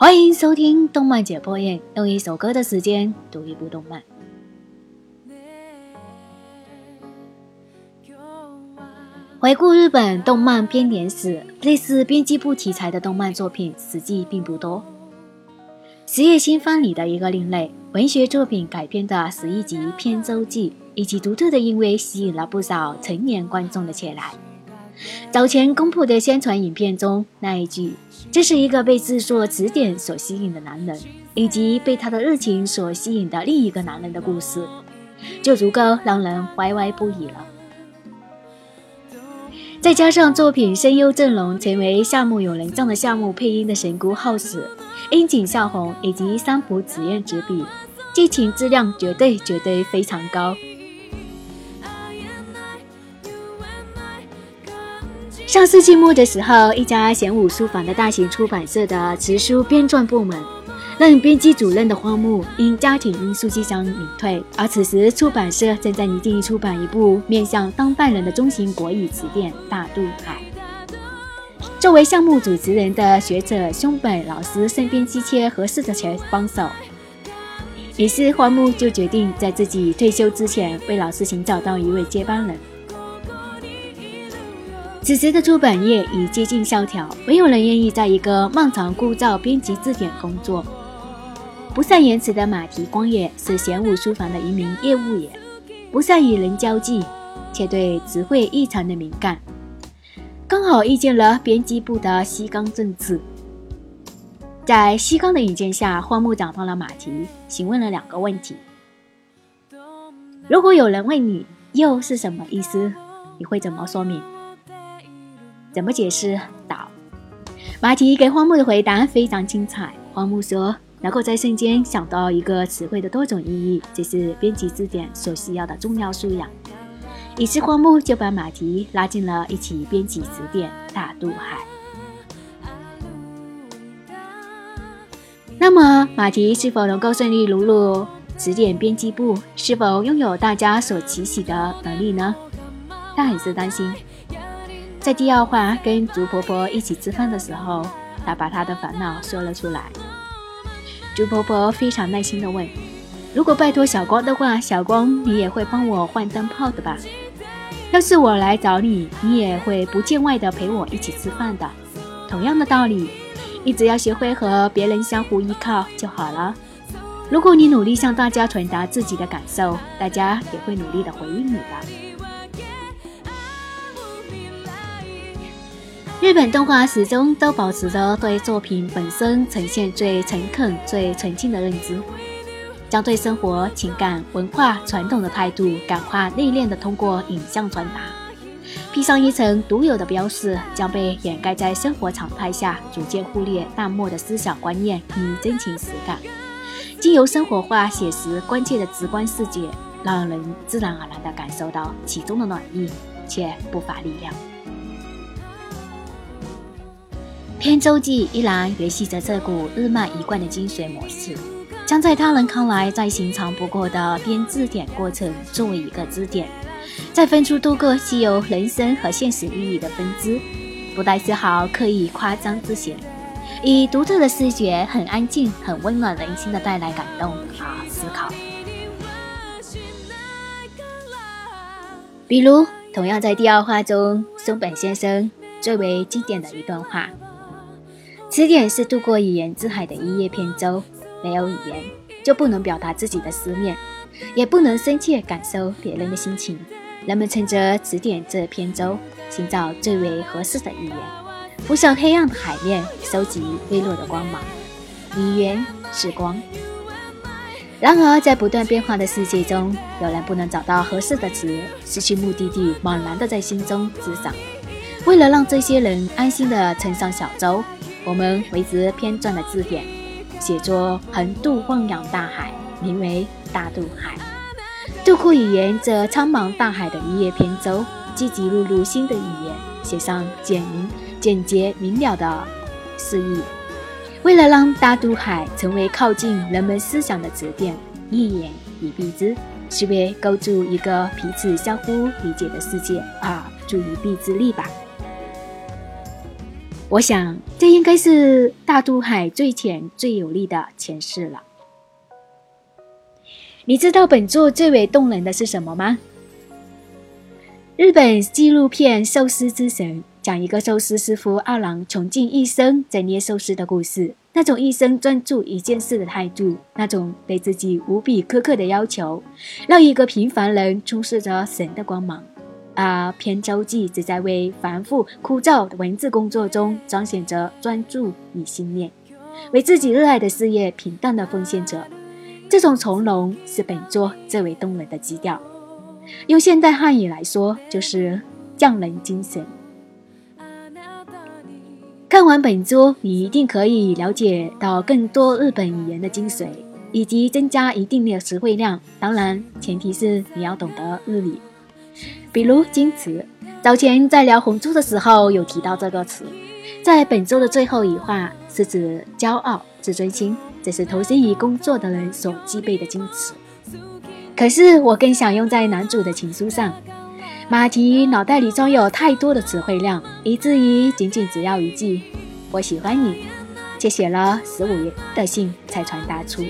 欢迎收听动漫解剖宴，用一首歌的时间读一部动漫。回顾日本动漫编年史，类似编辑部题材的动漫作品实际并不多。十叶新番里的一个另类文学作品改编的十一集偏舟记，以及独特的韵味，吸引了不少成年观众的前来。早前公布的宣传影片中那一句“这是一个被制作词典所吸引的男人，以及被他的热情所吸引的另一个男人的故事”，就足够让人怀怀不已了。再加上作品声优阵容成为夏目友人帐的夏目配音的神谷浩史、樱井孝宏以及三浦紫苑执笔，剧情质量绝对绝对非常高。上世纪末的时候，一家玄武书房的大型出版社的辞书编撰部门，任编辑主任的荒木因家庭因素即将隐退，而此时出版社正在拟定出版一部面向当代人的中型国语词典《大渡海》。作为项目主持人的学者松本老师身边稀缺合适的前帮手，于是荒木就决定在自己退休之前为老师寻找到一位接班人。此时的出版业已接近萧条，没有人愿意在一个漫长枯燥编辑字典工作。不善言辞的马蹄光也是玄武书房的一名业务员，不善与人交际，且对词汇异常的敏感。刚好遇见了编辑部的西冈正治，在西冈的引荐下，荒木找到了马蹄，询问了两个问题：如果有人问你“又”是什么意思，你会怎么说明？怎么解释？道马蹄给荒木的回答非常精彩。荒木说：“能够在瞬间想到一个词汇的多种意义，这是编辑字典所需要的重要素养。”于是荒木就把马蹄拉进了一起编辑词典《大渡海》。那么，马蹄是否能够顺利融入词典编辑部？是否拥有大家所期许的能力呢？他很是担心。在第二话跟竹婆婆一起吃饭的时候，他把他的烦恼说了出来。竹婆婆非常耐心地问：“如果拜托小光的话，小光你也会帮我换灯泡的吧？要是我来找你，你也会不见外的陪我一起吃饭的。同样的道理，你只要学会和别人相互依靠就好了。如果你努力向大家传达自己的感受，大家也会努力的回应你的。”日本动画始终都保持着对作品本身呈现最诚恳、最纯净的认知，将对生活、情感、文化、传统的态度感化内敛的通过影像传达，披上一层独有的标识，将被掩盖在生活常态下逐渐忽略、淡漠的思想观念与真情实感，经由生活化、写实、关切的直观视觉，让人自然而然地感受到其中的暖意，却不乏力量。篇周记依然延续着这股日漫一贯的精髓模式，将在他人看来再寻常不过的编字典过程作为一个支点，再分出多个具有人生和现实意义的分支，不带丝毫刻意夸张之嫌，以独特的视觉，很安静、很温暖人心的带来感动和思考。比如，同样在第二话中，松本先生最为经典的一段话。词典是渡过语言之海的一叶扁舟，没有语言就不能表达自己的思念，也不能深切感受别人的心情。人们乘着词典这扁舟，寻找最为合适的语言，浮上黑暗的海面，收集微弱的光芒。语言是光。然而，在不断变化的世界中，有人不能找到合适的词，失去目的地，茫然地在心中滋长。为了让这些人安心地乘上小舟。我们为之编撰的字典，写作横渡汪洋大海，名为《大渡海》。渡过语言这苍茫大海的一叶扁舟，积极录入新的语言，写上简明、简洁、明了的释义。为了让大渡海成为靠近人们思想的词典，一言以蔽之，是为构筑一个彼此相互理解的世界而助一臂之力吧。我想，这应该是大渡海最浅、最有力的诠释了。你知道本作最为动人的是什么吗？日本纪录片《寿司之神》讲一个寿司师傅二郎穷尽一生在捏寿司的故事。那种一生专注一件事的态度，那种对自己无比苛刻的要求，让一个平凡人充斥着神的光芒。而偏舟记只在为繁复枯燥的文字工作中彰显着专注与信念，为自己热爱的事业平淡的奉献着。这种从容是本作最为动人的基调。用现代汉语来说，就是匠人精神。看完本作，你一定可以了解到更多日本语言的精髓，以及增加一定的词汇量。当然，前提是你要懂得日语。比如“矜持”，早前在聊红猪的时候有提到这个词。在本周的最后一话，是指骄傲、自尊心，这是投身于工作的人所具备的矜持。可是我更想用在男主的情书上。马蹄脑袋里装有太多的词汇量，以至于仅仅只要一句“我喜欢你”，却写了十五页的信才传达出。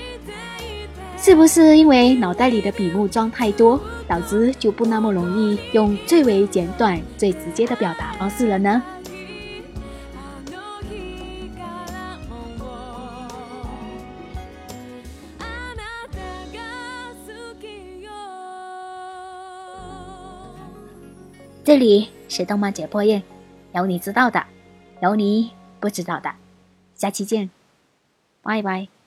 是不是因为脑袋里的笔墨装太多，导致就不那么容易用最为简短、最直接的表达方式了呢？这里是动漫解剖院，有你知道的，有你不知道的，下期见，拜拜。